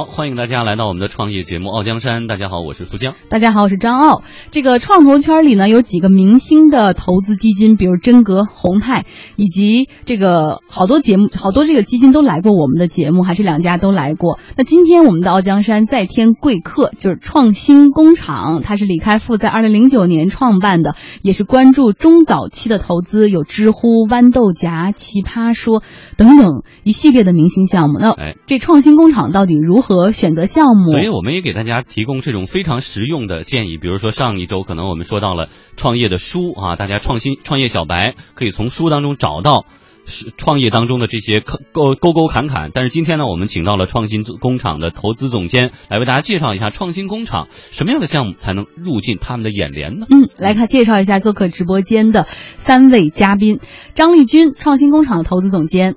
好，欢迎大家来到我们的创业节目《傲江山》。大家好，我是苏江。大家好，我是张傲。这个创投圈里呢，有几个明星的投资基金，比如真格、宏泰，以及这个好多节目，好多这个基金都来过我们的节目，还是两家都来过。那今天我们的傲江山再添贵客，就是创新工厂，它是李开复在二零零九年创办的，也是关注中早期的投资，有知乎、豌豆荚、奇葩说等等一系列的明星项目。那这创新工厂到底如？如何选择项目？所以我们也给大家提供这种非常实用的建议。比如说上一周可能我们说到了创业的书啊，大家创新创业小白可以从书当中找到是创业当中的这些沟沟沟坎坎。但是今天呢，我们请到了创新工厂的投资总监来为大家介绍一下创新工厂什么样的项目才能入进他们的眼帘呢？嗯，来看介绍一下做客直播间的三位嘉宾：张丽君，创新工厂的投资总监。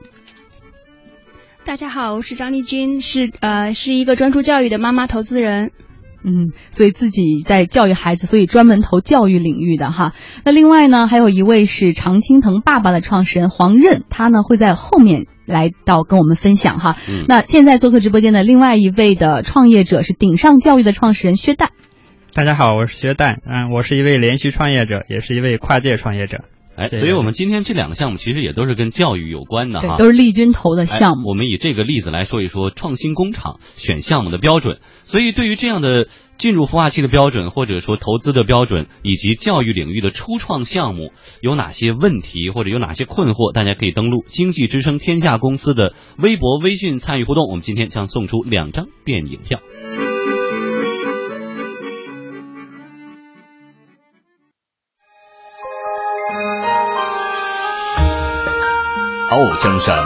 大家好，我是张丽君，是呃是一个专注教育的妈妈投资人，嗯，所以自己在教育孩子，所以专门投教育领域的哈。那另外呢，还有一位是常青藤爸爸的创始人黄任，他呢会在后面来到跟我们分享哈。那现在做客直播间的另外一位的创业者是顶上教育的创始人薛旦。大家好，我是薛旦，嗯，我是一位连续创业者，也是一位跨界创业者。哎，所以我们今天这两个项目其实也都是跟教育有关的哈，都是丽君投的项目。我们以这个例子来说一说创新工厂选项目的标准。所以对于这样的进入孵化器的标准，或者说投资的标准，以及教育领域的初创项目有哪些问题或者有哪些困惑，大家可以登录经济之声天下公司的微博、微信参与互动。我们今天将送出两张电影票。傲江山，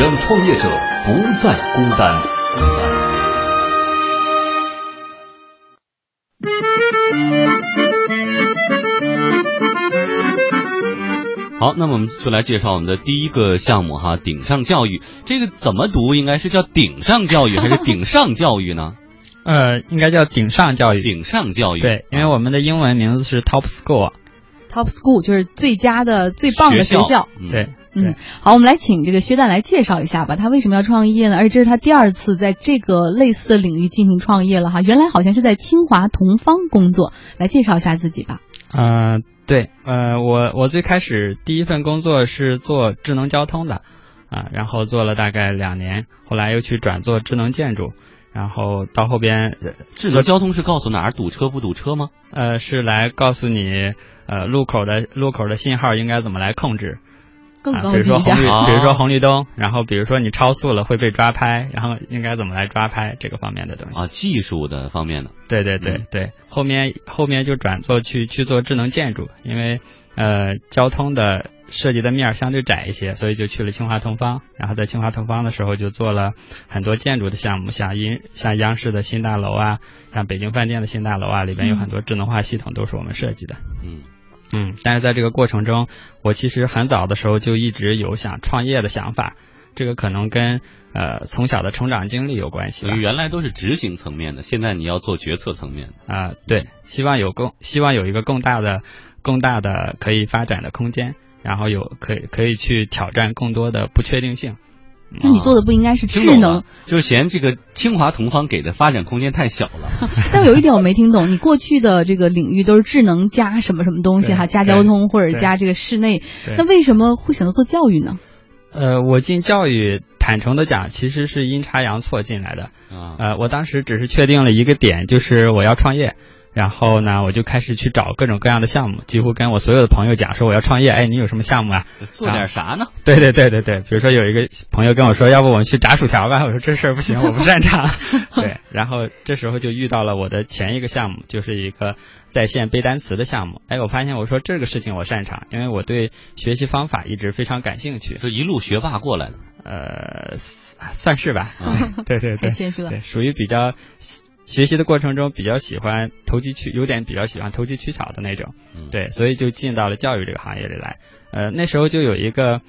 让创业者不再孤单。好，那么我们就来介绍我们的第一个项目哈，顶上教育。这个怎么读？应该是叫顶上教育还是顶上教育呢？呃，应该叫顶上教育。顶上教育。对，因为我们的英文名字是 Top School。Top School 就是最佳的、最棒的学校。对。嗯，好，我们来请这个薛旦来介绍一下吧。他为什么要创业呢？而且这是他第二次在这个类似的领域进行创业了哈。原来好像是在清华同方工作，来介绍一下自己吧。嗯，对，呃，我我最开始第一份工作是做智能交通的，啊，然后做了大概两年，后来又去转做智能建筑，然后到后边智能交通是告诉哪儿堵车不堵车吗？呃，是来告诉你呃路口的路口的信号应该怎么来控制。啊，比如说红绿，比如说红绿灯，然后比如说你超速了会被抓拍，然后应该怎么来抓拍这个方面的东西啊，技术的方面的，对对对对，后面后面就转做去去做智能建筑，因为呃交通的涉及的面相对窄一些，所以就去了清华同方，然后在清华同方的时候就做了很多建筑的项目，像央像央视的新大楼啊，像北京饭店的新大楼啊，里边有很多智能化系统都是我们设计的，嗯。嗯，但是在这个过程中，我其实很早的时候就一直有想创业的想法，这个可能跟呃从小的成长经历有关系。原来都是执行层面的，现在你要做决策层面啊，对，希望有更希望有一个更大的、更大的可以发展的空间，然后有可以可以去挑战更多的不确定性。那你做的不应该是智能，就是嫌这个清华同方给的发展空间太小了。但有一点我没听懂，你过去的这个领域都是智能加什么什么东西哈，加交通或者加这个室内，那为什么会选择做教育呢？呃，我进教育，坦诚的讲，其实是阴差阳错进来的。呃，我当时只是确定了一个点，就是我要创业。然后呢，我就开始去找各种各样的项目，几乎跟我所有的朋友讲说我要创业，哎，你有什么项目啊？做点啥呢？对对对对对，比如说有一个朋友跟我说，要不我们去炸薯条吧？我说这事儿不行，我不擅长。对，然后这时候就遇到了我的前一个项目，就是一个在线背单词的项目。哎，我发现我说这个事情我擅长，因为我对学习方法一直非常感兴趣，就一路学霸过来的。呃，算是吧。对对 对，太谦虚了。对，属于比较。学习的过程中比较喜欢投机取，有点比较喜欢投机取巧的那种，对，所以就进到了教育这个行业里来。呃，那时候就有一个，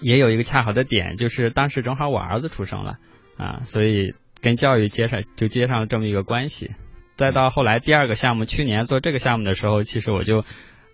也有一个恰好的点，就是当时正好我儿子出生了啊，所以跟教育接上就接上了这么一个关系。再到后来第二个项目，去年做这个项目的时候，其实我就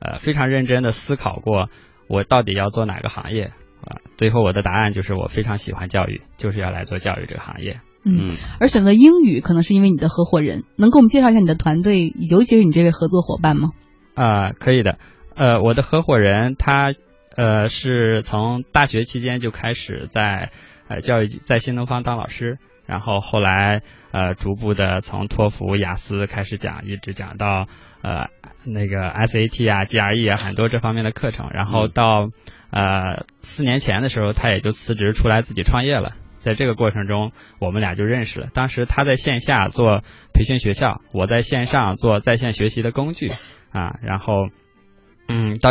呃非常认真的思考过，我到底要做哪个行业啊？最后我的答案就是我非常喜欢教育，就是要来做教育这个行业。嗯，而选择英语可能是因为你的合伙人，能给我们介绍一下你的团队，尤其是你这位合作伙伴吗？啊，可以的。呃，我的合伙人他呃是从大学期间就开始在呃教育在新东方当老师，然后后来呃逐步的从托福、雅思开始讲，一直讲到呃那个 SAT 啊、GRE 啊很多这方面的课程，然后到呃四年前的时候，他也就辞职出来自己创业了。在这个过程中，我们俩就认识了。当时他在线下做培训学校，我在线上做在线学习的工具啊。然后，嗯，到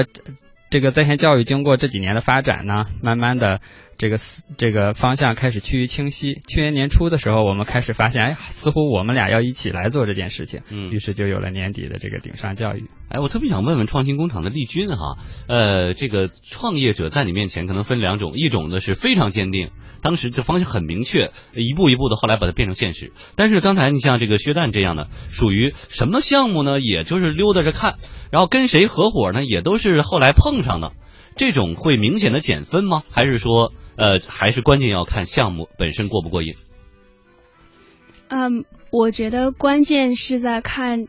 这个在线教育经过这几年的发展呢，慢慢的。这个这个方向开始趋于清晰。去年年初的时候，我们开始发现，哎，似乎我们俩要一起来做这件事情。嗯，于是就有了年底的这个顶上教育。哎，我特别想问问创新工厂的丽君哈，呃，这个创业者在你面前可能分两种，一种呢是非常坚定，当时这方向很明确，一步一步的后来把它变成现实。但是刚才你像这个薛旦这样的，属于什么项目呢？也就是溜达着看，然后跟谁合伙呢？也都是后来碰上的。这种会明显的减分吗？还是说？呃，还是关键要看项目本身过不过瘾。嗯，我觉得关键是在看。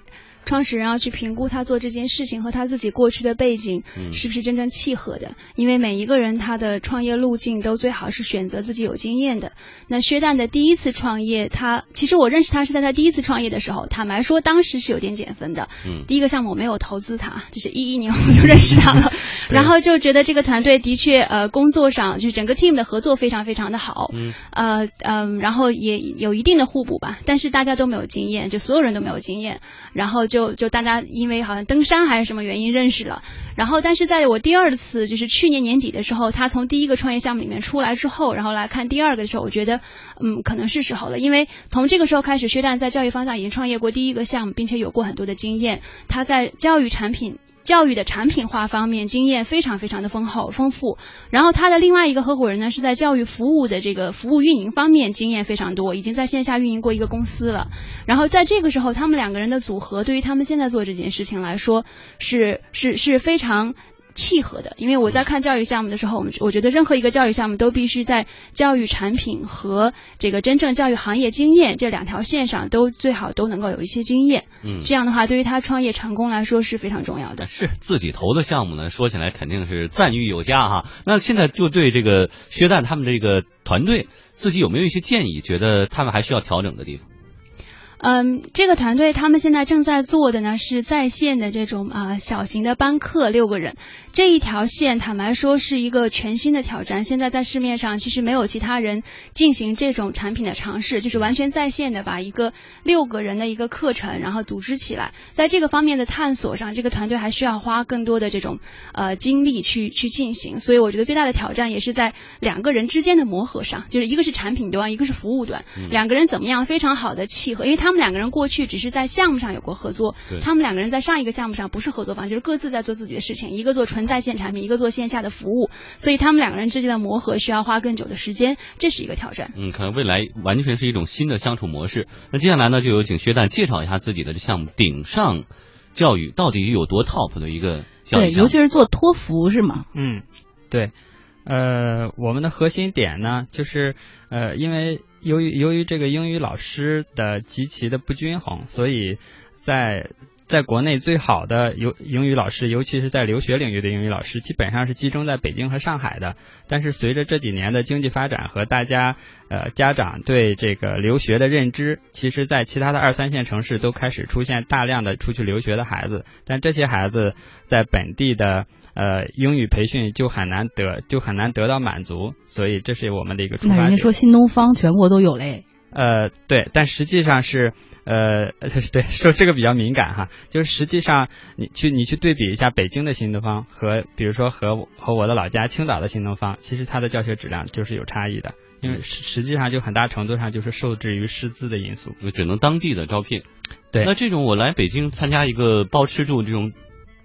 创始人要去评估他做这件事情和他自己过去的背景是不是真正契合的，因为每一个人他的创业路径都最好是选择自己有经验的。那薛旦的第一次创业，他其实我认识他是在他第一次创业的时候，坦白说当时是有点减分的。嗯，第一个项目我没有投资他，就是一一年我就认识他了，然后就觉得这个团队的确呃工作上就是整个 team 的合作非常非常的好，嗯，呃嗯，然后也有一定的互补吧，但是大家都没有经验，就所有人都没有经验，然后就。就就大家因为好像登山还是什么原因认识了，然后但是在我第二次就是去年年底的时候，他从第一个创业项目里面出来之后，然后来看第二个的时候，我觉得嗯可能是时候了，因为从这个时候开始，薛旦在教育方向已经创业过第一个项目，并且有过很多的经验，他在教育产品。教育的产品化方面经验非常非常的丰厚丰富，然后他的另外一个合伙人呢是在教育服务的这个服务运营方面经验非常多，已经在线下运营过一个公司了。然后在这个时候，他们两个人的组合对于他们现在做这件事情来说是是是非常。契合的，因为我在看教育项目的时候，我们我觉得任何一个教育项目都必须在教育产品和这个真正教育行业经验这两条线上都最好都能够有一些经验。嗯，这样的话对于他创业成功来说是非常重要的。是自己投的项目呢，说起来肯定是赞誉有加哈。那现在就对这个薛旦他们这个团队，自己有没有一些建议？觉得他们还需要调整的地方？嗯，这个团队他们现在正在做的呢是在线的这种啊小型的班课，六个人这一条线，坦白说是一个全新的挑战。现在在市面上其实没有其他人进行这种产品的尝试，就是完全在线的把一个六个人的一个课程然后组织起来。在这个方面的探索上，这个团队还需要花更多的这种呃精力去去进行。所以我觉得最大的挑战也是在两个人之间的磨合上，就是一个是产品端，一个是服务端，两个人怎么样非常好的契合，因为他。他们两个人过去只是在项目上有过合作，他们两个人在上一个项目上不是合作方，就是各自在做自己的事情，一个做纯在线产品，一个做线下的服务，所以他们两个人之间的磨合需要花更久的时间，这是一个挑战。嗯，可能未来完全是一种新的相处模式。那接下来呢，就有请薛蛋介绍一下自己的这项目——顶上教育到底有多 top 的一个教育对，尤其是做托福是吗？嗯，对。呃，我们的核心点呢，就是呃，因为由于由于这个英语老师的极其的不均衡，所以在在国内最好的有英语老师，尤其是在留学领域的英语老师，基本上是集中在北京和上海的。但是随着这几年的经济发展和大家呃家长对这个留学的认知，其实在其他的二三线城市都开始出现大量的出去留学的孩子，但这些孩子在本地的。呃，英语培训就很难得，就很难得到满足，所以这是我们的一个出发点。那人家说新东方全国都有嘞。呃，对，但实际上是，呃，对，说这个比较敏感哈，就是实际上你去你去对比一下北京的新东方和比如说和和我的老家青岛的新东方，其实它的教学质量就是有差异的，因为实实际上就很大程度上就是受制于师资的因素，只能当地的招聘。对，那这种我来北京参加一个包吃住这种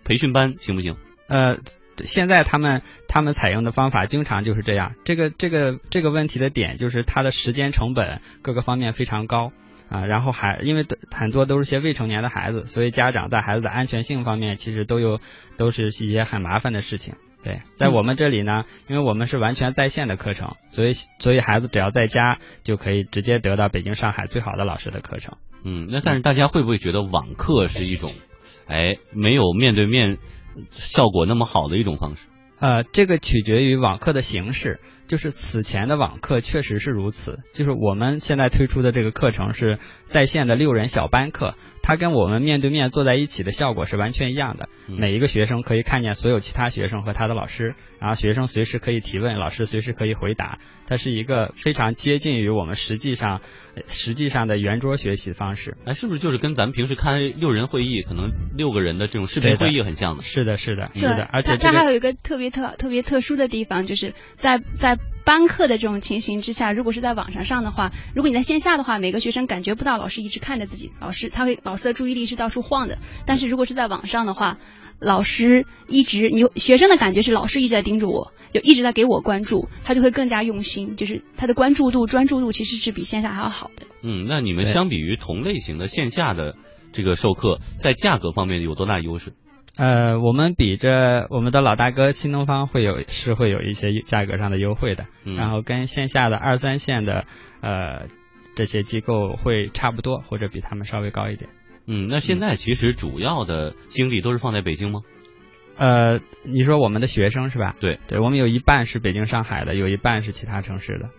培训班行不行？呃，现在他们他们采用的方法经常就是这样。这个这个这个问题的点就是它的时间成本各个方面非常高啊。然后还因为很多都是些未成年的孩子，所以家长在孩子的安全性方面其实都有都是一些很麻烦的事情。对，在我们这里呢，因为我们是完全在线的课程，所以所以孩子只要在家就可以直接得到北京、上海最好的老师的课程。嗯，那但是大家会不会觉得网课是一种，哎，没有面对面效果那么好的一种方式？呃，这个取决于网课的形式。就是此前的网课确实是如此，就是我们现在推出的这个课程是在线的六人小班课。它跟我们面对面坐在一起的效果是完全一样的。每一个学生可以看见所有其他学生和他的老师，然后学生随时可以提问，老师随时可以回答。它是一个非常接近于我们实际上实际上的圆桌学习方式。哎，是不是就是跟咱们平时开六人会议，可能六个人的这种视频会议很像的？是的，是的，是的。而且它还有一个特别特特别特殊的地方，就是在在。班课的这种情形之下，如果是在网上上的话，如果你在线下的话，每个学生感觉不到老师一直看着自己，老师他会老师的注意力是到处晃的。但是如果是在网上的话，老师一直你学生的感觉是老师一直在盯着我，就一直在给我关注，他就会更加用心，就是他的关注度、专注度其实是比线下还要好的。嗯，那你们相比于同类型的线下的这个授课，在价格方面有多大优势？呃，我们比着我们的老大哥新东方会有是会有一些价格上的优惠的，然后跟线下的二三线的呃这些机构会差不多，或者比他们稍微高一点。嗯，那现在其实主要的精力都是放在北京吗？呃，你说我们的学生是吧？对，对我们有一半是北京、上海的，有一半是其他城市的。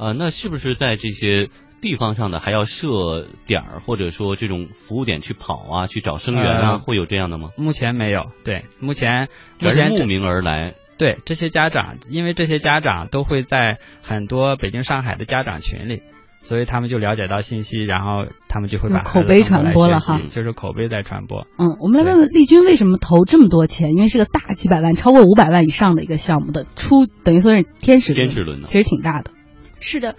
呃，那是不是在这些？地方上的还要设点儿，或者说这种服务点去跑啊，去找生源啊，会有这样的吗？目前没有，对，目前目前慕名而来。对这些家长，因为这些家长都会在很多北京、上海的家长群里，所以他们就了解到信息，然后他们就会把口碑传播了哈，就是口碑在传播。嗯，我们来问问丽君为什么投这么多钱？因为是个大几百万，超过五百万以上的一个项目的出，等于说是天使天使轮，其实挺大的。是的。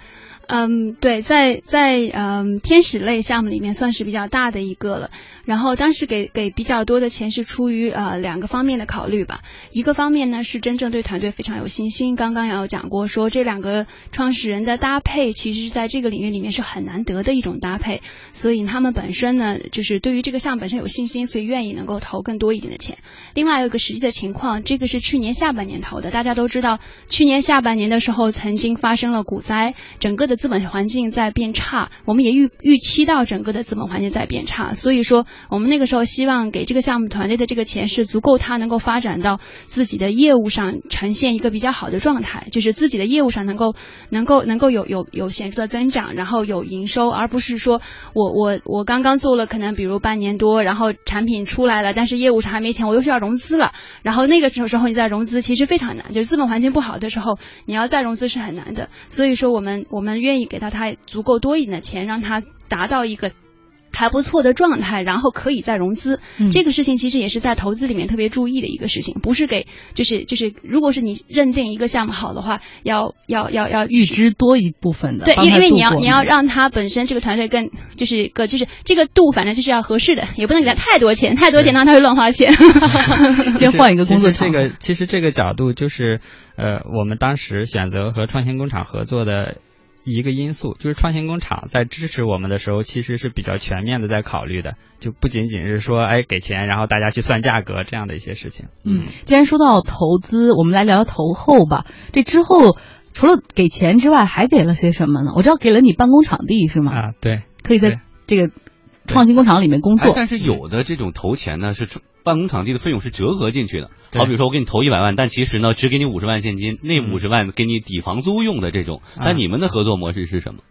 嗯，对，在在嗯天使类项目里面算是比较大的一个了。然后当时给给比较多的钱是出于呃两个方面的考虑吧。一个方面呢是真正对团队非常有信心。刚刚也有讲过，说这两个创始人的搭配，其实是在这个领域里面是很难得的一种搭配。所以他们本身呢，就是对于这个项目本身有信心，所以愿意能够投更多一点的钱。另外有一个实际的情况，这个是去年下半年投的。大家都知道，去年下半年的时候曾经发生了股灾，整个的资本环境在变差。我们也预预期到整个的资本环境在变差，所以说。我们那个时候希望给这个项目团队的这个钱是足够，他能够发展到自己的业务上呈现一个比较好的状态，就是自己的业务上能够能够能够有有有显著的增长，然后有营收，而不是说我我我刚刚做了可能比如半年多，然后产品出来了，但是业务上还没钱，我又需要融资了，然后那个时候时候你再融资其实非常难，就是资本环境不好的时候，你要再融资是很难的，所以说我们我们愿意给到他足够多一点的钱，让他达到一个。还不错的状态，然后可以再融资。这个事情其实也是在投资里面特别注意的一个事情，不是给就是就是，如果是你认定一个项目好的话，要要要要预支多一部分的。对，因为因为你要你要让他本身这个团队更就是个就是这个度，反正就是要合适的，也不能给他太多钱，太多钱的话他会乱花钱。先换一个工作这个其实这个角度就是呃，我们当时选择和创新工厂合作的。一个因素就是创新工厂在支持我们的时候，其实是比较全面的在考虑的，就不仅仅是说哎给钱，然后大家去算价格这样的一些事情。嗯，既然说到投资，我们来聊聊投后吧。这之后除了给钱之外，还给了些什么呢？我知道给了你办公场地是吗？啊，对，可以在这个创新工厂里面工作。但是有的这种投钱呢是。办公场地的费用是折合进去的，好比说我给你投一百万，但其实呢只给你五十万现金，那五十万给你抵房租用的这种。那你们的合作模式是什么？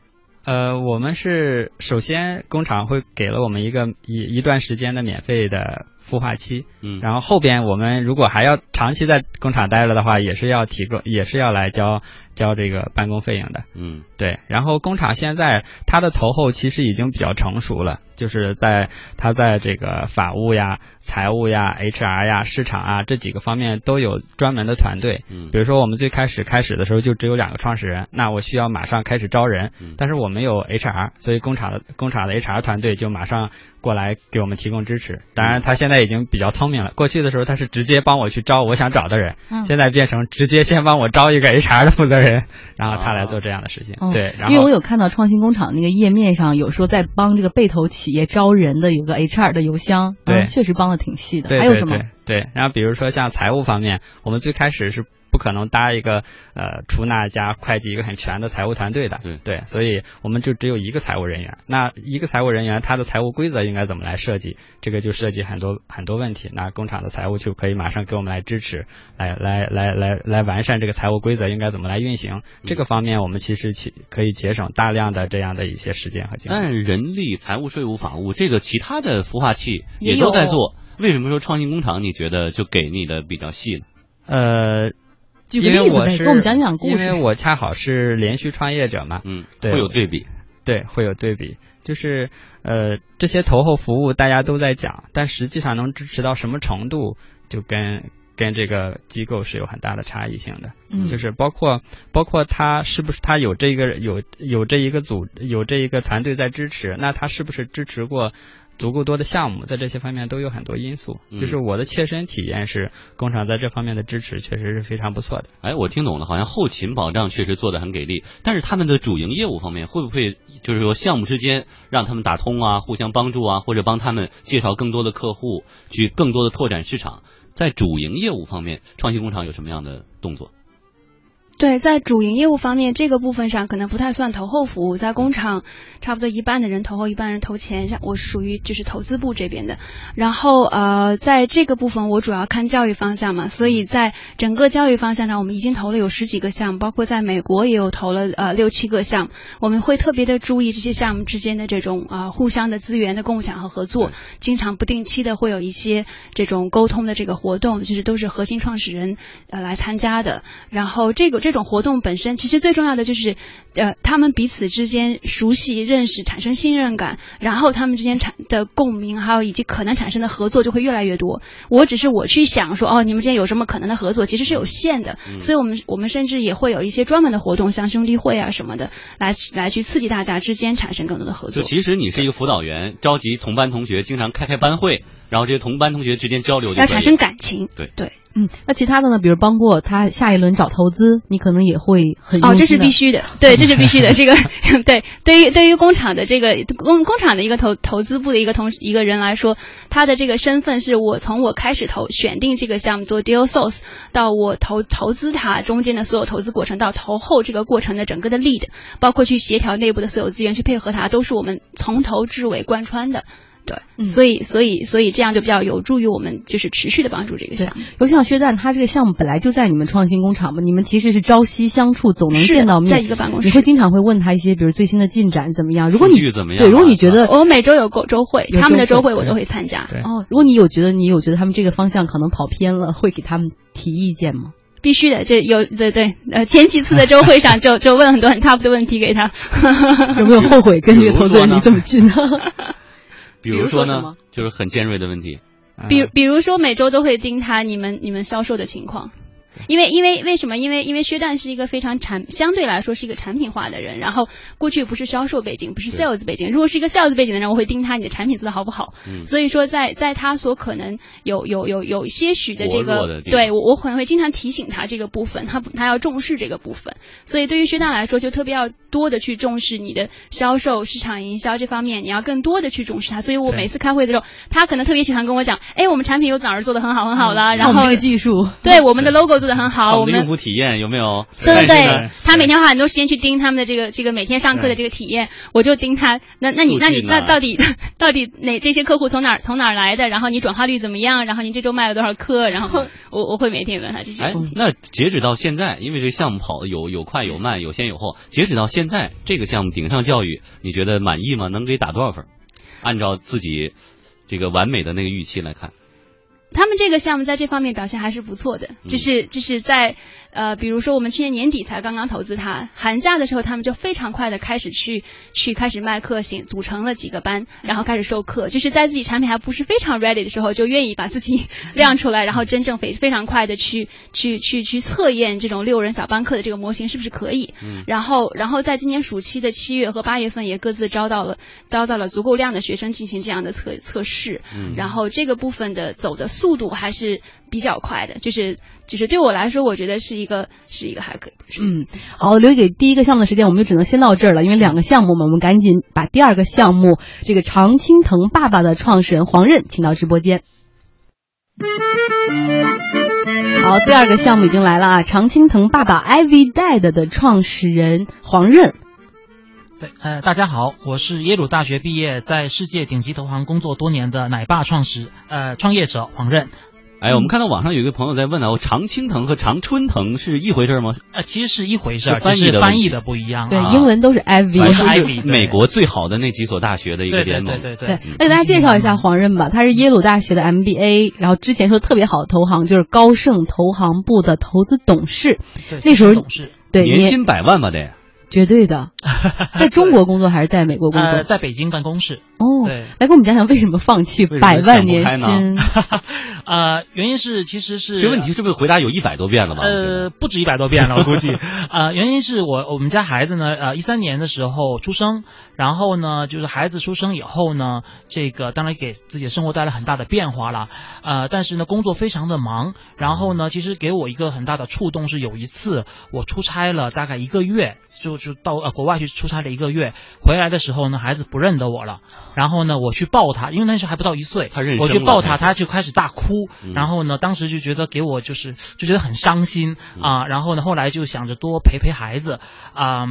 呃，我们是首先工厂会给了我们一个一一段时间的免费的孵化期，嗯，然后后边我们如果还要长期在工厂待着的话，也是要提供，也是要来交交这个办公费用的，嗯，对。然后工厂现在它的投后其实已经比较成熟了。就是在他在这个法务呀、财务呀、HR 呀、市场啊这几个方面都有专门的团队。嗯，比如说我们最开始开始的时候就只有两个创始人，那我需要马上开始招人，但是我没有 HR，所以工厂的工厂的 HR 团队就马上过来给我们提供支持。当然，他现在。已经比较聪明了。过去的时候他是直接帮我去招我想找的人，嗯现在变成直接先帮我招一个 HR 的负责人，然后他来做这样的事情。哦对，然因为我有看到创新工厂那个页面上有说在帮这个被投企业招人的有个 HR 的邮箱，对嗯确实帮的挺细的。还有什么？对对，然后比如说像财务方面，我们最开始是不可能搭一个呃出纳加会计一个很全的财务团队的，对所以我们就只有一个财务人员。那一个财务人员他的财务规则应该怎么来设计？这个就涉及很多很多问题。那工厂的财务就可以马上给我们来支持，来来来来来完善这个财务规则应该怎么来运行。这个方面我们其实其可以节省大量的这样的一些时间和精力。但人力、财务、税务、法务这个其他的孵化器也都在做，为什么说创新工厂你觉得就给你的比较细呢？呃，举个因为我是例子呗给我们讲讲故事因为我恰好是连续创业者嘛，嗯，对会有对比。对，会有对比，就是呃，这些投后服务大家都在讲，但实际上能支持到什么程度，就跟跟这个机构是有很大的差异性的。嗯就是包括包括他是不是他有这个有有这一个组有这一个团队在支持，那他是不是支持过？足够多的项目，在这些方面都有很多因素。嗯就是我的切身体验是，工厂在这方面的支持确实是非常不错的。哎，我听懂了，好像后勤保障确实做得很给力，但是他们的主营业务方面会不会就是说项目之间让他们打通啊，互相帮助啊，或者帮他们介绍更多的客户，去更多的拓展市场？在主营业务方面，创新工厂有什么样的动作？对，在主营业务方面，这个部分上可能不太算投后服务，在工厂差不多一半的人投后，一半人投前，像我是属于就是投资部这边的。然后呃，在这个部分我主要看教育方向嘛，所以在整个教育方向上，我们已经投了有十几个项目，包括在美国也有投了呃六七个项目。我们会特别的注意这些项目之间的这种啊、呃互相的资源的共享和合作，经常不定期的会有一些这种沟通的这个活动，就是都是核心创始人呃来参加的。然后这个这种活动本身，其实最重要的就是呃他们彼此之间熟悉、认识、产生信任感，然后他们之间产的共鸣，还有以及可能产生的合作就会越来越多。我只是我去想说哦，你们之间有什么可能的合作，其实是有限的，所以我们我们甚至也会有一些专门的活动，像兄弟会啊什么的，来来去刺激大家之间产生更多的合作。就其实你是一个辅导员，召集同班同学，经常开开班会，然后这些同班同学之间交流要产生感情，对对。嗯，那其他的呢？比如帮过他下一轮找投资，你可能也会很哦，这是必须的，对，这是必须的。这个 对，对于对于工厂的这个工工厂的一个投投资部的一个同一个人来说，他的这个身份是我从我开始投选定这个项目做 deal source 到我投投资它中间的所有投资过程，到投后这个过程的整个的 lead，包括去协调内部的所有资源去配合它，都是我们从头至尾贯穿的。对，嗯所以所以所以这样就比较有助于我们就是持续的帮助这个项目。，尤其像薛蛋，他这个项目本来就在你们创新工厂嘛，你们其实是朝夕相处，总能见到面，在一个办公室你会经常会问他一些，比如最新的进展怎么样？如果你怎么样对，如果你啊觉得我每周有过周会，他们的周会周会我都会参加。对哦，如果你有觉得你有觉得他们这个方向可能跑偏了，会给他们提意见吗？必须的，这有对对，呃，前几次的周会上就就问很多很 tough 的问题给他，有没有后悔跟这个投资人离这么近呢？比如说呢说，就是很尖锐的问题。比嗯比如说每周都会盯他你们你们销售的情况。因为因为为什么？因为因为薛诞是一个非常产相对来说是一个产品化的人，然后过去不是销售背景，不是 sales 背景。如果是一个 sales 背景的人，我会盯他你的产品做的好不好。嗯所以说在在他所可能有有有有些许的这个，对我我可能会经常提醒他这个部分，他他要重视这个部分。所以对于薛诞来说，就特别要多的去重视你的销售、市场营销这方面，你要更多的去重视它。所以我每次开会的时候，他可能特别喜欢跟我讲，哎，我们产品有哪儿做的很好很好了，然后技术，对我们的 logo 做的很好，我们的用户体验有没有？对对对，他每天花很多时间去盯他们的这个这个每天上课的这个体验，我就盯他。那那你那你那到底 到底哪这些客户从哪儿从哪儿来的？然后你转化率怎么样？然后你这周卖了多少课？然后我我会每天问他这些哎问题。，那截止到现在，因为这个项目跑的有有快有慢，有先有后。截止到现在，这个项目顶上教育，你觉得满意吗？能给打多少分？按照自己这个完美的那个预期来看，他们这个项目在这方面表现还是不错的，就是就是在呃，比如说我们去年年底才刚刚投资它，寒假的时候他们就非常快的开始去去开始卖课型，组成了几个班，然后开始授课，就是在自己产品还不是非常 ready 的时候，就愿意把自己亮出来，然后真正非非常快的去去去去测验这种六人小班课的这个模型是不是可以。嗯。然后然后在今年暑期的七月和八月份也各自招到了招到了足够量的学生进行这样的测测试。嗯。然后这个部分的走的速度还是比较快的，就是就是对我来说，我觉得是一个是一个还可以。嗯，好，留给第一个项目的时间我们就只能先到这儿了，因为两个项目嘛，我们赶紧把第二个项目这个常青藤爸爸的创始人黄任请到直播间。好，第二个项目已经来了啊，常青藤爸爸 Ivy Dad 的创始人黄任。对，呃，大家好，我是耶鲁大学毕业，在世界顶级投行工作多年的奶爸创始呃创业者黄任。哎，我们看到网上有一个朋友在问啊，我常青藤和常春藤是一回事吗？啊，其实是一回事，只是翻译的不一样。对，英文都是 Ivy，是 Ivy，美国最好的那几所大学的一个联盟。对对对。那给大家介绍一下黄任吧，他是耶鲁大学的 MBA，然后之前说特别好的投行就是高盛投行部的投资董事。对，那时候董事，对，年薪百万吧得。绝对的，在中国工作还是在美国工作？在北京办公室。哦，对，来给我们讲讲为什么放弃百万年薪？呃，原因是其实是这问题是不是回答有一百多遍了吗？呃，不止一百多遍了，我估计。呃，原因是我我们家孩子呢，呃，一三年的时候出生，然后呢，就是孩子出生以后呢，这个当然给自己的生活带来很大的变化了。呃，但是呢，工作非常的忙，然后呢，其实给我一个很大的触动是有一次我出差了大概一个月，就就到呃国外去出差了一个月，回来的时候呢，孩子不认得我了。然后呢，我去抱他，因为那时候还不到一岁，我去抱他，他就开始大哭。然后呢，当时就觉得给我就是就觉得很伤心啊。然后呢，后来就想着多陪陪孩子啊。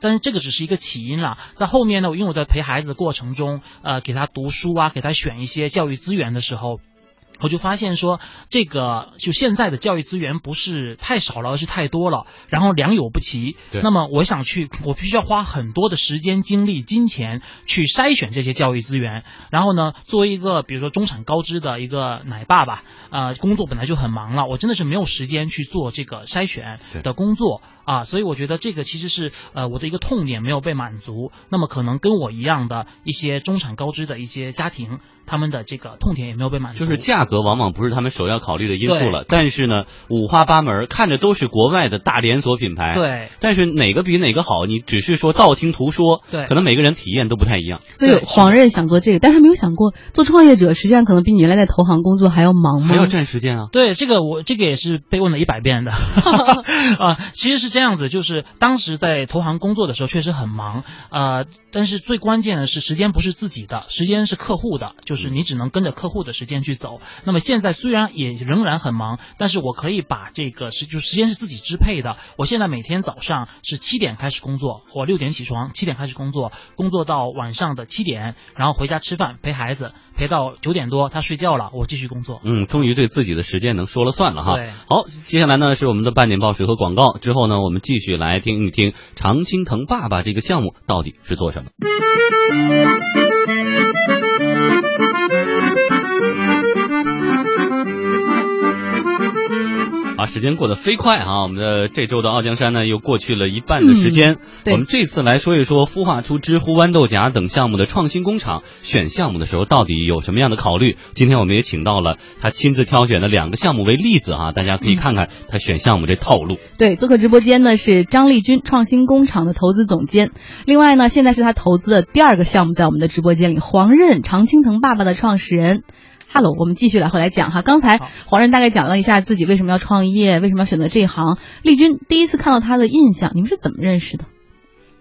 但是这个只是一个起因了。那后面呢，因为我在陪孩子的过程中，呃，给他读书啊，给他选一些教育资源的时候。我就发现说，这个就现在的教育资源不是太少了，而是太多了，然后良莠不齐。对。那么我想去，我必须要花很多的时间、精力、金钱去筛选这些教育资源。然后呢，作为一个比如说中产高知的一个奶爸吧，呃，工作本来就很忙了，我真的是没有时间去做这个筛选的工作啊。所以我觉得这个其实是呃我的一个痛点没有被满足。那么可能跟我一样的一些中产高知的一些家庭。他们的这个痛点也没有被满足，就是价格往往不是他们首要考虑的因素了。但是呢，五花八门，看着都是国外的大连锁品牌。对。但是哪个比哪个好，你只是说道听途说。对。可能每个人体验都不太一样。所以黄任想做这个，但是他没有想过做创业者，实际上可能比你原来在投行工作还要忙吗？还要占时间啊。对，这个我这个也是被问了一百遍的。啊，其实是这样子，就是当时在投行工作的时候确实很忙啊，但是最关键的是时间不是自己的，时间是客户的，就是你只能跟着。客户的时间去走，那么现在虽然也仍然很忙，但是我可以把这个时就时间是自己支配的。我现在每天早上是七点开始工作，我六点起床，七点开始工作，工作到晚上的七点，然后回家吃饭陪孩子，陪到九点多他睡觉了，我继续工作。嗯，终于对自己的时间能说了算了哈。对，好，接下来呢是我们的半点报时和广告，之后呢我们继续来听一听常青藤爸爸这个项目到底是做什么。啊，时间过得飞快啊！我们的这周的傲江山呢，又过去了一半的时间。我们这次来说一说孵化出知乎豌豆荚等项目的创新工厂，选项目的时候到底有什么样的考虑？今天我们也请到了他亲自挑选的两个项目为例子啊，大家可以看看他选项目这套路。对，做客直播间呢是张丽君，创新工厂的投资总监。另外呢，现在是他投资的第二个项目，在我们的直播间里，黄任常青藤爸爸的创始人。Hello，我们继续来回来讲哈。刚才黄仁大概讲了一下自己为什么要创业，为什么要选择这一行。丽君第一次看到他的印象，你们是怎么认识的？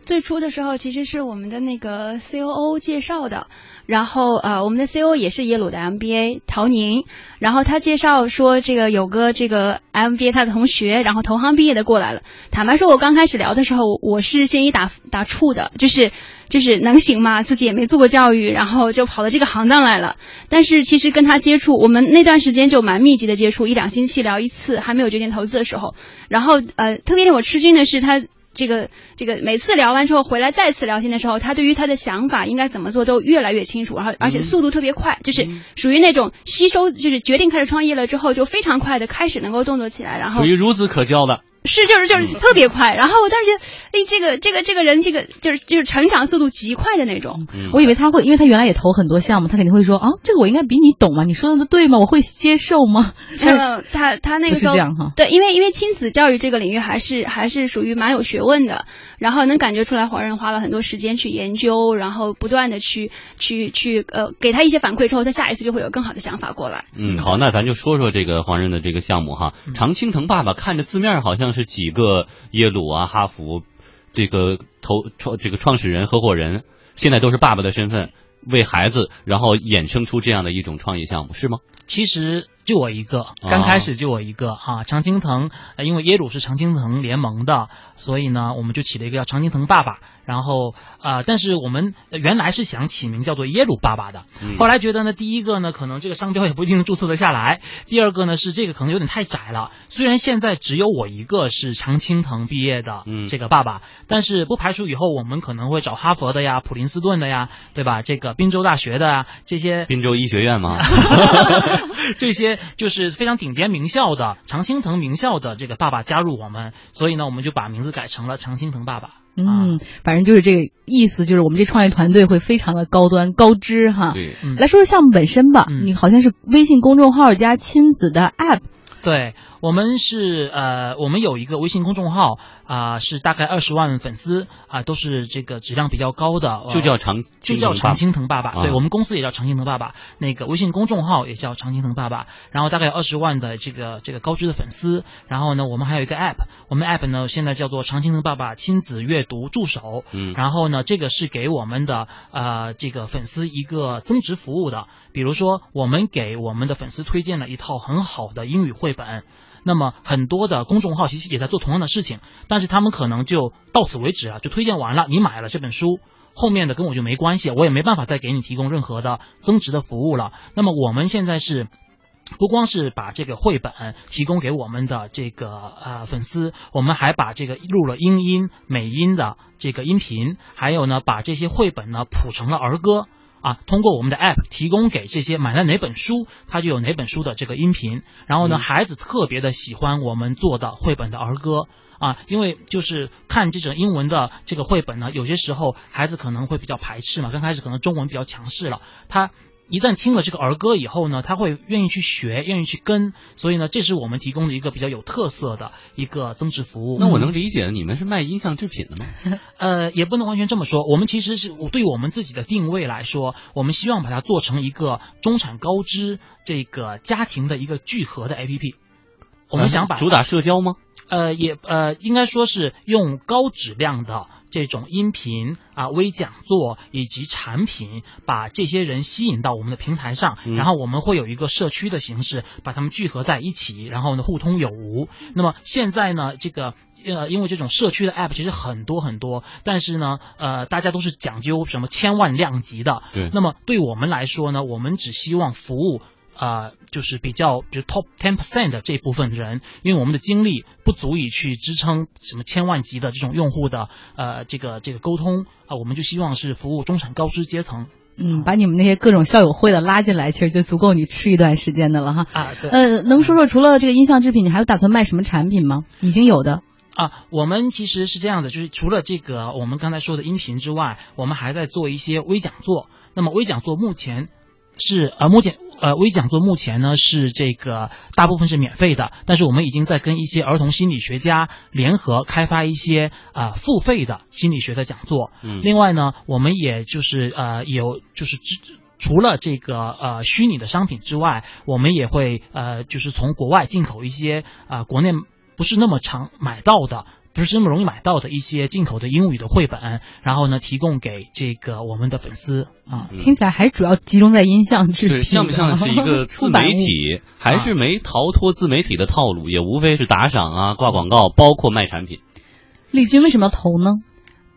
最初的时候其实是我们的那个 COO 介绍的，然后呃，我们的 CEO 也是耶鲁的 MBA 陶宁，然后他介绍说这个有个这个 MBA 他的同学，然后投行毕业的过来了。坦白说，我刚开始聊的时候，我是先一打打怵的，就是。就是能行吗？自己也没做过教育，然后就跑到这个行当来了。但是其实跟他接触，我们那段时间就蛮密集的接触，一两星期聊一次，还没有决定投资的时候。然后呃，特别令我吃惊的是，他这个这个每次聊完之后回来再次聊天的时候，他对于他的想法应该怎么做都越来越清楚，然后而且速度特别快，就是属于那种吸收，就是决定开始创业了之后就非常快的开始能够动作起来，然后属于孺子可教的。是，就是就是特别快，然后我当时觉得，哎，这个这个这个人，这个就是就是成长速度极快的那种。我以为他会，因为他原来也投很多项目，他肯定会说啊，这个我应该比你懂嘛，你说的都对吗？我会接受吗？嗯，他他那个时候这样哈，对，因为因为亲子教育这个领域还是还是属于蛮有学问的，然后能感觉出来黄仁花了很多时间去研究，然后不断的去去去呃给他一些反馈之后，他下一次就会有更好的想法过来。嗯，好，那咱就说说这个黄仁的这个项目哈，常青藤爸爸看着字面好像是几个。耶鲁啊，哈佛，这个投创这个创始人、合伙人，现在都是爸爸的身份，为孩子，然后衍生出这样的一种创业项目，是吗？其实。就我一个，刚开始就我一个啊！常青藤，因为耶鲁是常青藤联盟的，所以呢，我们就起了一个叫常青藤爸爸。然后啊，但是我们原来是想起名叫做耶鲁爸爸的，后来觉得呢，第一个呢，可能这个商标也不一定注册得下来；第二个呢，是这个可能有点太窄了。虽然现在只有我一个是常青藤毕业的这个爸爸，但是不排除以后我们可能会找哈佛的呀、普林斯顿的呀，对吧？这个宾州大学的啊，这些宾州医学院吗？这些。就是非常顶尖名校的常青藤名校的这个爸爸加入我们，所以呢，我们就把名字改成了常青藤爸爸。嗯，反正就是这个意思，就是我们这创业团队会非常的高端高知哈。对，来说说项目本身吧，你好像是微信公众号加亲子的 app。对我们是呃，我们有一个微信公众号啊，是大概二十万粉丝啊，都是这个质量比较高的，就叫常就叫常青藤爸爸。对我们公司也叫常青藤爸爸，那个微信公众号也叫常青藤爸爸。然后大概二十万的这个这个高知的粉丝。然后呢，我们还有一个 app，我们 app 呢现在叫做常青藤爸爸亲子阅读助手。嗯。然后呢，这个是给我们的呃这个粉丝一个增值服务的，比如说我们给我们的粉丝推荐了一套很好的英语绘。本，那么很多的公众号其实也在做同样的事情，但是他们可能就到此为止啊，就推荐完了，你买了这本书，后面的跟我就没关系，我也没办法再给你提供任何的增值的服务了。那么我们现在是不光是把这个绘本提供给我们的这个呃粉丝，我们还把这个录了英音、美音的这个音频，还有呢把这些绘本呢谱成了儿歌。啊，通过我们的 app 提供给这些买了哪本书，它就有哪本书的这个音频。然后呢，孩子特别的喜欢我们做的绘本的儿歌啊，因为就是看这种英文的这个绘本呢，有些时候孩子可能会比较排斥嘛，刚开始可能中文比较强势了，他。一旦听了这个儿歌以后呢，他会愿意去学，愿意去跟，所以呢，这是我们提供的一个比较有特色的一个增值服务。那我能理解，你们是卖音像制品的吗？呃，也不能完全这么说。我们其实是对我们自己的定位来说，我们希望把它做成一个中产高知这个家庭的一个聚合的 APP。我们想把主打社交吗？呃，也呃，应该说是用高质量的。这种音频啊、微讲座以及产品，把这些人吸引到我们的平台上，然后我们会有一个社区的形式，把他们聚合在一起，然后呢互通有无。那么现在呢，这个呃，因为这种社区的 app 其实很多很多，但是呢，呃，大家都是讲究什么千万量级的。对。那么对我们来说呢，我们只希望服务。啊，就是比较，比如 top ten percent 的这部分人，因为我们的精力不足以去支撑什么千万级的这种用户的呃这个这个沟通啊，我们就希望是服务中产高知阶层。嗯，把你们那些各种校友会的拉进来，其实就足够你吃一段时间的了哈。啊，对。呃，能说说除了这个音像制品，你还有打算卖什么产品吗？已经有的。啊，我们其实是这样子，就是除了这个我们刚才说的音频之外，我们还在做一些微讲座。那么微讲座目前是呃目前。呃，微讲座目前呢是这个大部分是免费的，但是我们已经在跟一些儿童心理学家联合开发一些呃付费的心理学的讲座。嗯，另外呢，我们也就是呃有就是除了这个呃虚拟的商品之外，我们也会呃就是从国外进口一些啊国内不是那么常买到的。不是那么容易买到的一些进口的英语的绘本，然后呢，提供给这个我们的粉丝啊。听起来还主要集中在音像制品，像不像是一个自媒体？还是没逃脱自媒体的套路？也无非是打赏啊、挂广告，包括卖产品。丽君为什么要投呢？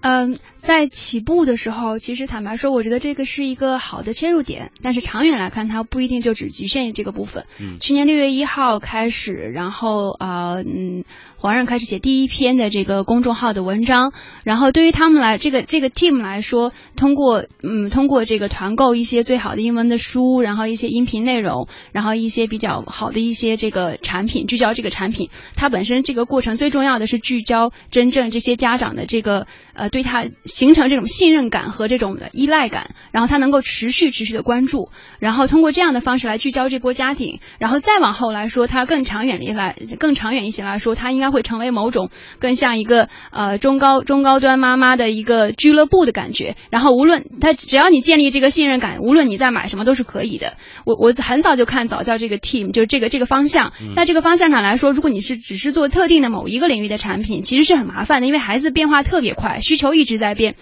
嗯，在起步的时候，其实坦白说，我觉得这个是一个好的切入点，但是长远来看，它不一定就只局限于这个部分。嗯，去年六月一号开始，然后啊，嗯。黄任开始写第一篇的这个公众号的文章，然后对于他们来这个这个 team 来说，通过嗯通过这个团购一些最好的英文的书，然后一些音频内容，然后一些比较好的一些这个产品，聚焦这个产品，它本身这个过程最重要的是聚焦真正这些家长的这个呃对他形成这种信任感和这种依赖感，然后他能够持续持续的关注，然后通过这样的方式来聚焦这波家庭，然后再往后来说，它更长远的来更长远一些来说，它应该。会成为某种更像一个呃中高中高端妈妈的一个俱乐部的感觉，然后无论他只要你建立这个信任感，无论你在买什么都是可以的。我我很早就看早教这个 team，就是这个这个方向，在这个方向上来说，如果你是只是做特定的某一个领域的产品，其实是很麻烦的，因为孩子变化特别快，需求一直在变。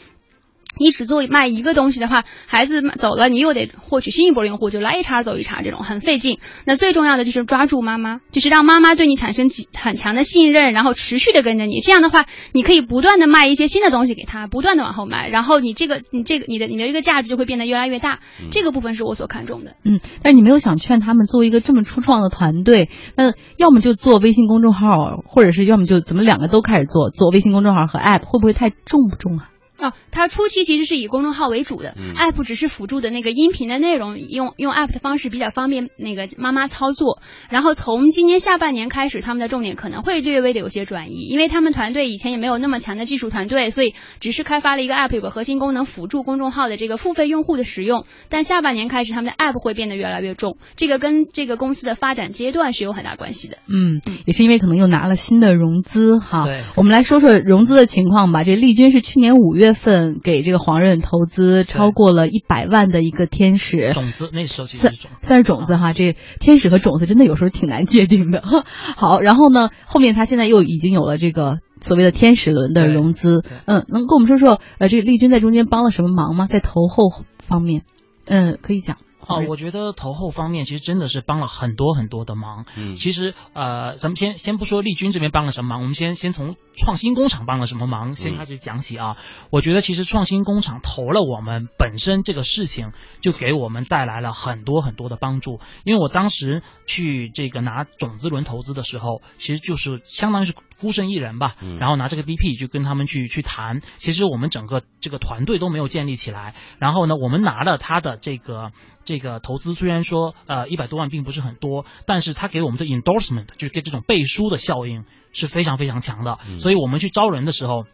你只做卖一个东西的话，孩子走了，你又得获取新一波用户，就来一茬走一茬，这种很费劲。那最重要的就是抓住妈妈，就是让妈妈对你产生很强的信任，然后持续的跟着你。这样的话，你可以不断的卖一些新的东西给他，不断的往后卖，然后你这个你这个你的你的这个价值就会变得越来越大。这个部分是我所看重的。嗯，但你没有想劝他们作为一个这么初创的团队，那要么就做微信公众号，或者是要么就怎么两个都开始做，做微信公众号和 App 会不会太重不重啊？哦，它初期其实是以公众号为主的，app 只是辅助的那个音频的内容，用用 app 的方式比较方便那个妈妈操作。然后从今年下半年开始，他们的重点可能会略微的有些转移，因为他们团队以前也没有那么强的技术团队，所以只是开发了一个 app，有个核心功能辅助公众号的这个付费用户的使用。但下半年开始，他们的 app 会变得越来越重，这个跟这个公司的发展阶段是有很大关系的。嗯，也是因为可能又拿了新的融资哈。对，我们来说说融资的情况吧。这丽君是去年五月份给。这个黄任投资超过了一百万的一个天使种子，那时候算算是种子哈。这天使和种子真的有时候挺难界定的。好，然后呢，后面他现在又已经有了这个所谓的天使轮的融资。嗯，能跟我们说说呃，这个丽君在中间帮了什么忙吗？在投后方面，嗯，可以讲。哦，我觉得投后方面其实真的是帮了很多很多的忙。嗯，其实呃，咱们先先不说丽君这边帮了什么忙，我们先先从创新工厂帮了什么忙先开始讲起啊。我觉得其实创新工厂投了我们本身这个事情，就给我们带来了很多很多的帮助。因为我当时去这个拿种子轮投资的时候，其实就是相当于是孤身一人吧，然后拿这个 BP 就跟他们去去谈。其实我们整个这个团队都没有建立起来。然后呢，我们拿了他的这个。这个投资虽然说呃一百多万并不是很多，但是它给我们的 endorsement 就是给这种背书的效应是非常非常强的。所以我们去招人的时候，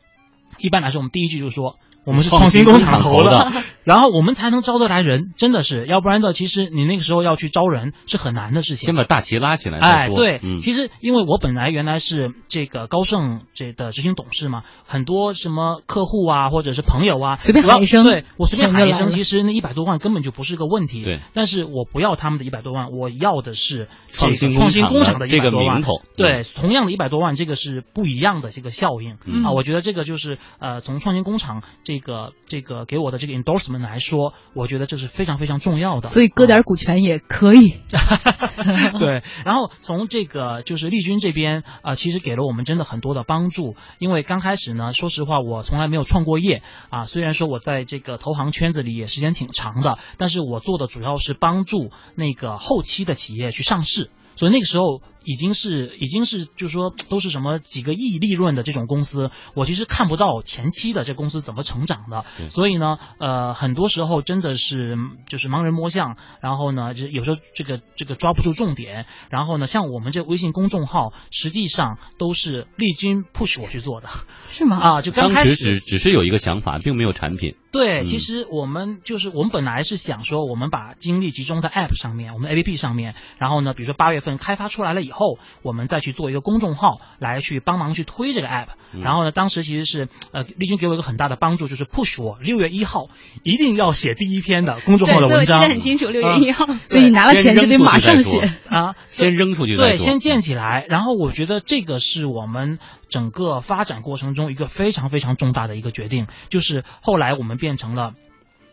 一般来说我们第一句就是说我们是创新工厂投的。然后我们才能招得来人，真的是，要不然的，其实你那个时候要去招人是很难的事情。先把大旗拉起来哎，对，其实因为我本来原来是这个高盛这的执行董事嘛，很多什么客户啊，或者是朋友啊，随便喊一声，对我随便喊一声，其实那一百多万根本就不是个问题。对，但是我不要他们的一百多万，我要的是创新创新工厂的一百多万。头。对，同样的一百多万，这个是不一样的这个效应啊。我觉得这个就是呃，从创新工厂这个这个给我的这个 endorsement 来说。我觉得这是非常非常重要的，所以割点股权也可以。对，然后从这个就是丽君这边啊，其实给了我们真的很多的帮助。因为刚开始呢，说实话，我从来没有创过业啊。虽然说我在这个投行圈子里也时间挺长的，但是我做的主要是帮助那个后期的企业去上市。所以那个时候。已经是已经是就是说都是什么几个亿利润的这种公司，我其实看不到前期的这公司怎么成长的，所以呢，呃，很多时候真的是就是盲人摸象，然后呢，就有时候这个这个抓不住重点，然后呢，像我们这微信公众号，实际上都是丽君 push 我去做的，是吗？啊，就刚开始只只是有一个想法，并没有产品。对，其实我们就是我们本来是想说，我们把精力集中在 app 上面，我们 app 上面，然后呢，比如说八月份开发出来了以以后，我们再去做一个公众号来去帮忙去推这个 app。然后呢，当时其实是呃，丽君给我一个很大的帮助，就是 push 我六月一号一定要写第一篇的公众号的文章。记得很清楚，六月一号，所以拿了钱就得马上写啊，先扔出去对，先建起来。然后我觉得这个是我们整个发展过程中一个非常非常重大的一个决定，就是后来我们变成了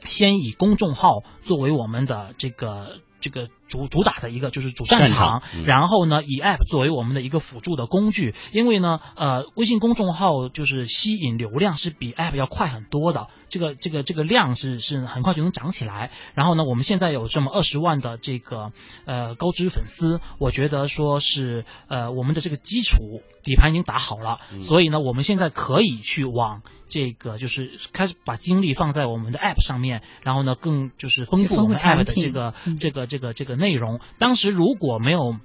先以公众号作为我们的这个。这个主主打的一个就是主战场，然后呢以 App 作为我们的一个辅助的工具，因为呢呃微信公众号就是吸引流量是比 App 要快很多的，这个这个这个量是是很快就能涨起来。然后呢我们现在有这么二十万的这个呃高知粉丝，我觉得说是呃我们的这个基础底盘已经打好了，所以呢我们现在可以去往这个就是开始把精力放在我们的 App 上面，然后呢更就是丰富我们 App 的这个这个这个这个内容。当时如果没有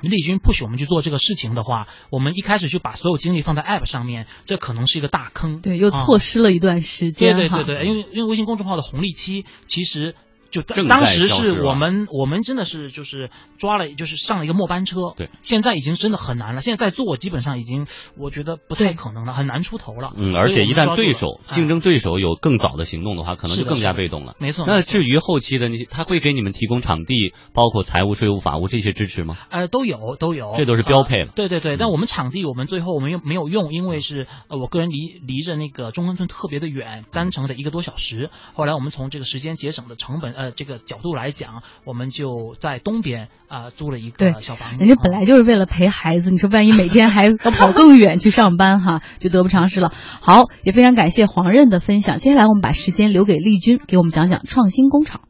丽君不许我们去做这个事情的话，我们一开始就把所有精力放在 App 上面，这可能是一个大坑。对，又错失了一段时间。对对对对，因为因为微信公众号的红利期其实。就当时是我们，我们真的是就是抓了，就是上了一个末班车。对，现在已经真的很难了。现在在做，基本上已经我觉得不太可能了，很难出头了。嗯，而且一旦对手竞争对手有更早的行动的话，可能就更加被动了。没错。那至于后期的那些，他会给你们提供场地，包括财务、税务、法务这些支持吗？呃，都有，都有。这都是标配了。对对对，但我们场地，我们最后我们又没有用，因为是呃，我个人离离着那个中关村特别的远，单程的一个多小时。后来我们从这个时间节省的成本呃这个角度来。讲，我们就在东边啊租了一个小房子。人家本来就是为了陪孩子，你说万一每天还要跑更远去上班哈，就得不偿失了。好，也非常感谢黄任的分享。接下来我们把时间留给丽君，给我们讲讲创新工厂。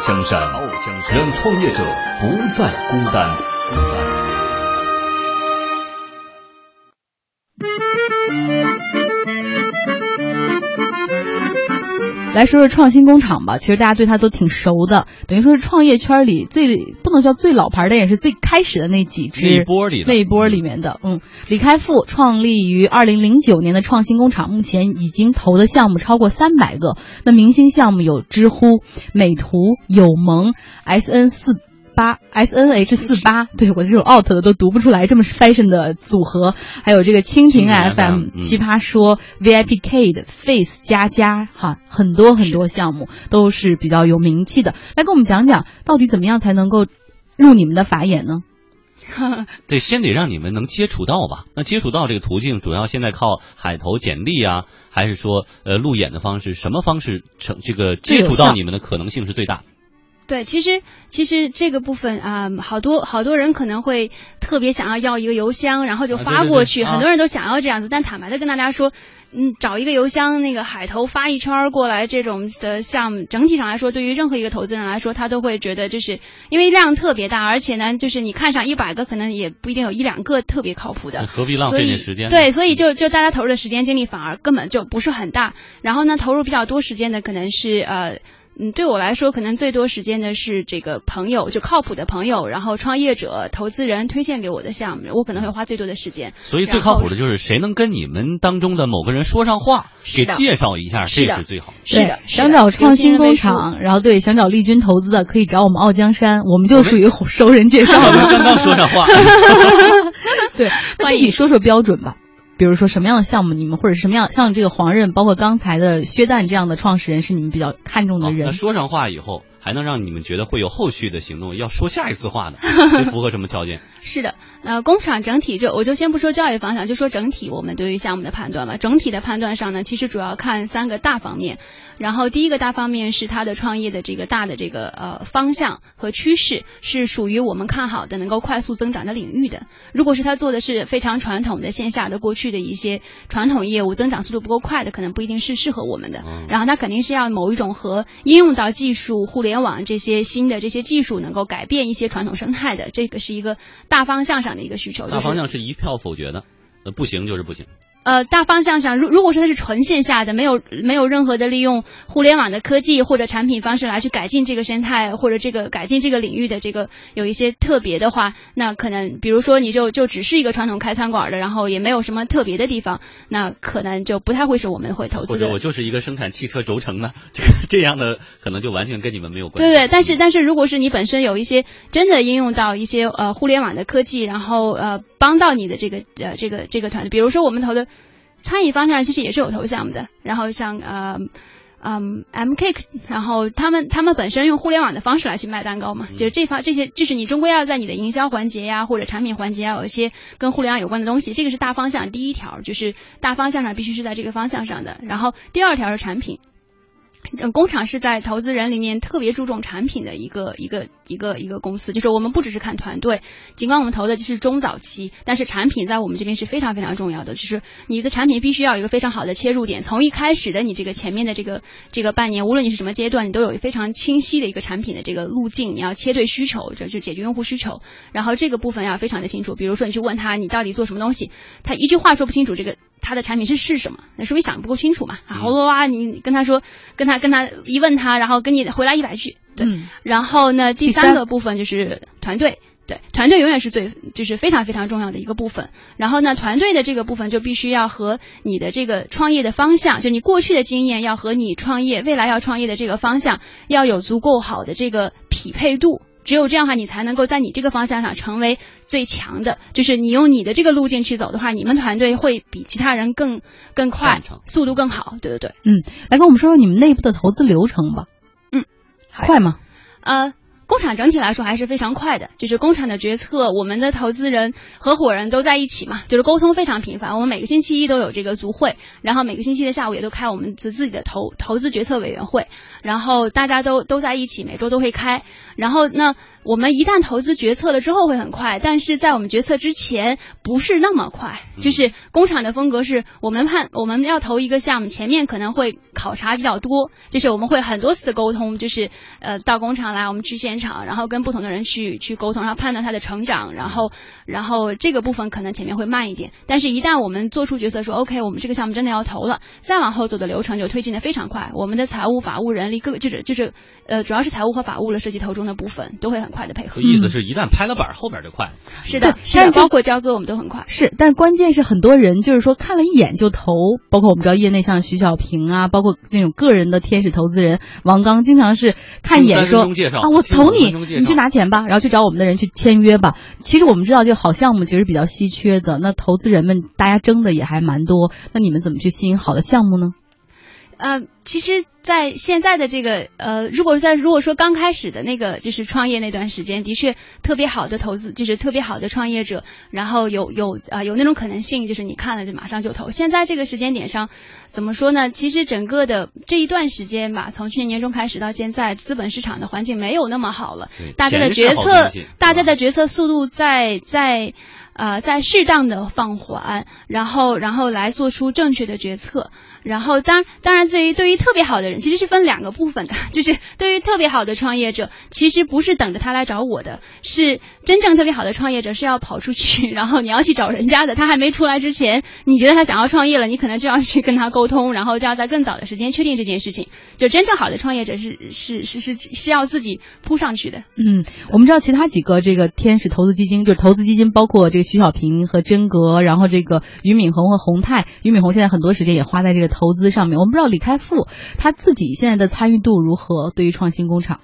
江山，让创业者不再孤单。来说说创新工厂吧，其实大家对它都挺熟的，等于说是创业圈里最不能叫最老牌的，也是最开始的那几支那波里那一波里面的。嗯，李开复创立于二零零九年的创新工厂，目前已经投的项目超过三百个。那明星项目有知乎、美图、友盟、S N 四。八 S N H 四八，对我这种 out 的都读不出来，这么 fashion 的组合，还有这个蜻蜓 F M、奇葩说、V I P K 的 Face 加加，哈，很多很多项目都是比较有名气的。来跟我们讲讲，到底怎么样才能够入你们的法眼呢？对，先得让你们能接触到吧。那接触到这个途径，主要现在靠海投简历啊，还是说呃路演的方式？什么方式成这个接触到你们的可能性是最大？对，其实其实这个部分啊，好多好多人可能会特别想要要一个邮箱，然后就发过去，很多人都想要这样子。但坦白的跟大家说，嗯，找一个邮箱，那个海投发一圈过来这种的项目，整体上来说，对于任何一个投资人来说，他都会觉得就是因为量特别大，而且呢，就是你看上一百个，可能也不一定有一两个特别靠谱的，何必浪费点时间？对，所以就就大家投入的时间精力反而根本就不是很大。然后呢，投入比较多时间的可能是呃。嗯，对我来说，可能最多时间的是这个朋友，就靠谱的朋友，然后创业者、投资人推荐给我的项目，我可能会花最多的时间。所以最靠谱的就是谁能跟你们当中的某个人说上话，给介绍一下，这是最好。是的，想找创新工厂，然后对想找丽君投资的，可以找我们傲江山，我们就属于熟人介绍。刚刚说上话。对，那具体说说标准吧。比如说什么样的项目，你们或者什么样像这个黄任，包括刚才的薛旦这样的创始人，是你们比较看重的人。那 说上话以后，还能让你们觉得会有后续的行动，要说下一次话的，这符合什么条件？是的，呃，工厂整体就我就先不说教育方向，就说整体我们对于项目的判断吧。整体的判断上呢，其实主要看三个大方面。然后第一个大方面是他的创业的这个大的这个呃方向和趋势是属于我们看好的能够快速增长的领域的。如果是他做的是非常传统的线下的过去的一些传统业务，增长速度不够快的，可能不一定是适合我们的。然后他肯定是要某一种和应用到技术、互联网这些新的这些技术能够改变一些传统生态的，这个是一个大方向上的一个需求。大方向是一票否决的，呃不行就是不行。呃，大方向上，如如果说它是纯线下的，没有没有任何的利用互联网的科技或者产品方式来去改进这个生态或者这个改进这个领域的这个有一些特别的话，那可能比如说你就就只是一个传统开餐馆的，然后也没有什么特别的地方，那可能就不太会是我们会投资的。或者我就是一个生产汽车轴承的，这个这样的可能就完全跟你们没有关系。对对，但是但是如果是你本身有一些真的应用到一些呃互联网的科技，然后呃帮到你的这个呃这个这个团队，比如说我们投的。餐饮方向其实也是有投项目的，然后像呃嗯，M Cake，然后他们他们本身用互联网的方式来去卖蛋糕嘛，就是这方这些，就是你终归要在你的营销环节呀或者产品环节啊有一些跟互联网有关的东西，这个是大方向。第一条就是大方向上必须是在这个方向上的，然后第二条是产品。嗯，工厂是在投资人里面特别注重产品的一个一个一个一个公司，就是我们不只是看团队，尽管我们投的就是中早期，但是产品在我们这边是非常非常重要的，就是你的产品必须要有一个非常好的切入点，从一开始的你这个前面的这个这个半年，无论你是什么阶段，你都有非常清晰的一个产品的这个路径，你要切对需求，就就解决用户需求，然后这个部分要非常的清楚，比如说你去问他你到底做什么东西，他一句话说不清楚这个。他的产品是是什么？那说明想的不够清楚嘛。然后哇哇，你跟他说，跟他跟他一问他，然后跟你回答一百句。对。然后呢，第三个部分就是团队。对，团队永远是最就是非常非常重要的一个部分。然后呢，团队的这个部分就必须要和你的这个创业的方向，就你过去的经验要和你创业未来要创业的这个方向要有足够好的这个匹配度。只有这样的话，你才能够在你这个方向上成为最强的。就是你用你的这个路径去走的话，你们团队会比其他人更更快，速度更好。对对对，嗯，来跟我们说说你们内部的投资流程吧。嗯，快吗？呃。工厂整体来说还是非常快的，就是工厂的决策，我们的投资人合伙人都在一起嘛，就是沟通非常频繁。我们每个星期一都有这个组会，然后每个星期的下午也都开我们自自己的投投资决策委员会，然后大家都都在一起，每周都会开。然后那我们一旦投资决策了之后会很快，但是在我们决策之前不是那么快。就是工厂的风格是我们判我们要投一个项目，前面可能会考察比较多，就是我们会很多次的沟通，就是呃到工厂来，我们去现场，然后跟不同的人去去沟通，然后判断他的成长，然后然后这个部分可能前面会慢一点，但是一旦我们做出决策说 OK，我们这个项目真的要投了，再往后走的流程就推进的非常快。我们的财务、法务、人力各个就是就是呃，主要是财务和法务的涉及投中的部分都会很快的配合。意思是一旦拍了板，后边就快。是的，是的，包括交割我们都很快。是，但是关键是很多人就是说看了一眼就投，包括我们知道业内像徐小平啊，包括那种个人的天使投资人王刚，经常是看一眼说啊，我投你，你去拿钱吧，然后去找我们的人去签约吧。其实我们知道，就好项目其实比较稀缺的，那投资人们大家争的也还蛮多。那你们怎么去吸引好的项目呢？呃，其实，在现在的这个呃，如果在如果说刚开始的那个就是创业那段时间，的确特别好的投资，就是特别好的创业者，然后有有啊有那种可能性，就是你看了就马上就投。现在这个时间点上，怎么说呢？其实整个的这一段时间吧，从去年年中开始到现在，资本市场的环境没有那么好了，大家的决策，大家的决策速度在在呃在适当的放缓，然后然后来做出正确的决策。然后，当当然，对于对于特别好的人，其实是分两个部分的，就是对于特别好的创业者，其实不是等着他来找我的，是真正特别好的创业者是要跑出去，然后你要去找人家的。他还没出来之前，你觉得他想要创业了，你可能就要去跟他沟通，然后就要在更早的时间确定这件事情。就真正好的创业者是是是是是要自己扑上去的。嗯，我们知道其他几个这个天使投资基金，就是投资基金，包括这个徐小平和真格，然后这个俞敏洪和洪泰。俞敏洪现在很多时间也花在这个。投资上面，我们不知道李开复他自己现在的参与度如何？对于创新工厂，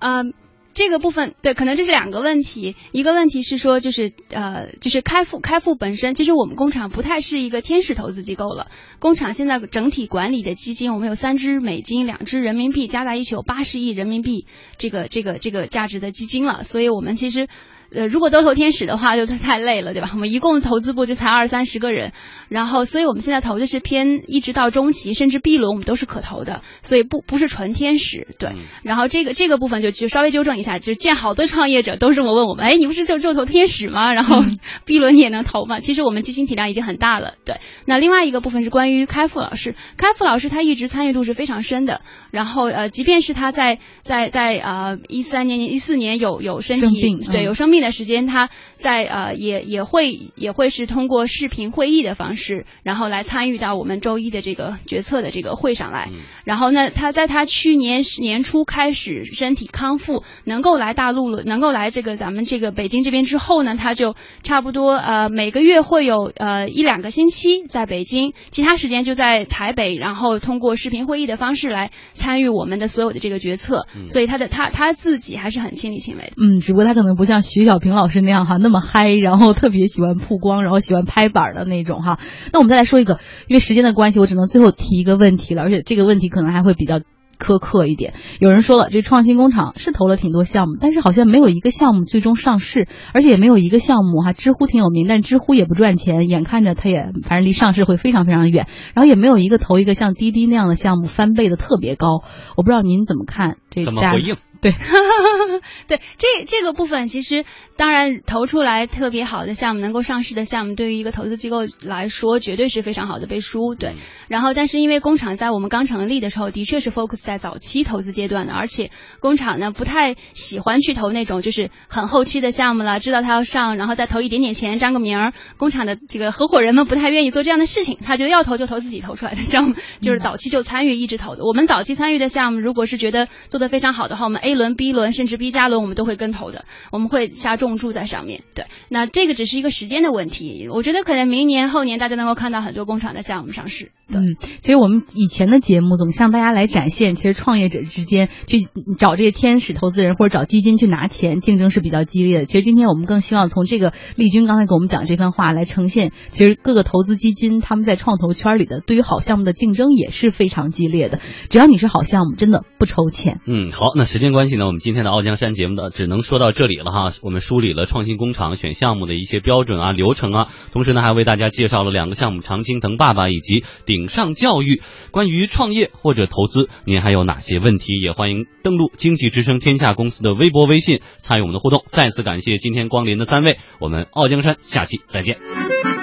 嗯，这个部分对，可能这是两个问题。一个问题是说，就是呃，就是开复开复本身，其实我们工厂不太是一个天使投资机构了。工厂现在整体管理的基金，我们有三只美金，两只人民币，加在一起有八十亿人民币这个这个这个价值的基金了。所以我们其实。呃，如果都投天使的话，就太累了，对吧？我们一共投资部就才二三十个人，然后，所以我们现在投的是偏一直到中期，甚至 B 轮我们都是可投的，所以不不是纯天使，对。然后这个这个部分就就稍微纠正一下，就见好多创业者都是我问我们，哎，你不是就就投天使吗？然后 B 轮你也能投吗？其实我们基金体量已经很大了，对。那另外一个部分是关于开复老师，开复老师他一直参与度是非常深的，然后呃，即便是他在在在呃一三年一四年有有身体对有生病。的时间，他在呃也也会也会是通过视频会议的方式，然后来参与到我们周一的这个决策的这个会上来。然后呢，他在他去年年初开始身体康复，能够来大陆了，能够来这个咱们这个北京这边之后呢，他就差不多呃每个月会有呃一两个星期在北京，其他时间就在台北，然后通过视频会议的方式来参与我们的所有的这个决策。所以他的他他自己还是很亲力亲为的。嗯，只不过他可能不像徐。小平老师那样哈，那么嗨，然后特别喜欢曝光，然后喜欢拍板的那种哈。那我们再来说一个，因为时间的关系，我只能最后提一个问题了，而且这个问题可能还会比较。苛刻一点，有人说了，这创新工厂是投了挺多项目，但是好像没有一个项目最终上市，而且也没有一个项目哈。知乎挺有名，但知乎也不赚钱，眼看着它也反正离上市会非常非常远，然后也没有一个投一个像滴滴那样的项目翻倍的特别高。我不知道您怎么看这？怎么回应？对，对，这这个部分其实当然投出来特别好的项目，能够上市的项目，对于一个投资机构来说，绝对是非常好的背书。对，然后但是因为工厂在我们刚成立的时候，的确是 focus 在早期投资阶段的，而且工厂呢不太喜欢去投那种就是很后期的项目了，知道它要上，然后再投一点点钱沾个名儿。工厂的这个合伙人们不太愿意做这样的事情，他觉得要投就投自己投出来的项目，就是早期就参与一直投的。我们早期参与的项目，如果是觉得做得非常好的话，我们 A 轮、B 轮甚至 B 加轮，我们都会跟投的，我们会下重注在上面。对，那这个只是一个时间的问题。我觉得可能明年后年大家能够看到很多工厂的项目上市。嗯，其实我们以前的节目总向大家来展现，其实创业者之间去找这些天使投资人或者找基金去拿钱，竞争是比较激烈的。其实今天我们更希望从这个丽君刚才给我们讲这番话来呈现，其实各个投资基金他们在创投圈里的对于好项目的竞争也是非常激烈的。只要你是好项目，真的不愁钱。嗯，好，那时间关关系呢，我们今天的傲江山节目的只能说到这里了哈。我们梳理了创新工厂选项目的一些标准啊、流程啊，同时呢还为大家介绍了两个项目：常青藤爸爸以及顶上教育。关于创业或者投资，您还有哪些问题？也欢迎登录经济之声天下公司的微博、微信参与我们的互动。再次感谢今天光临的三位，我们傲江山下期再见。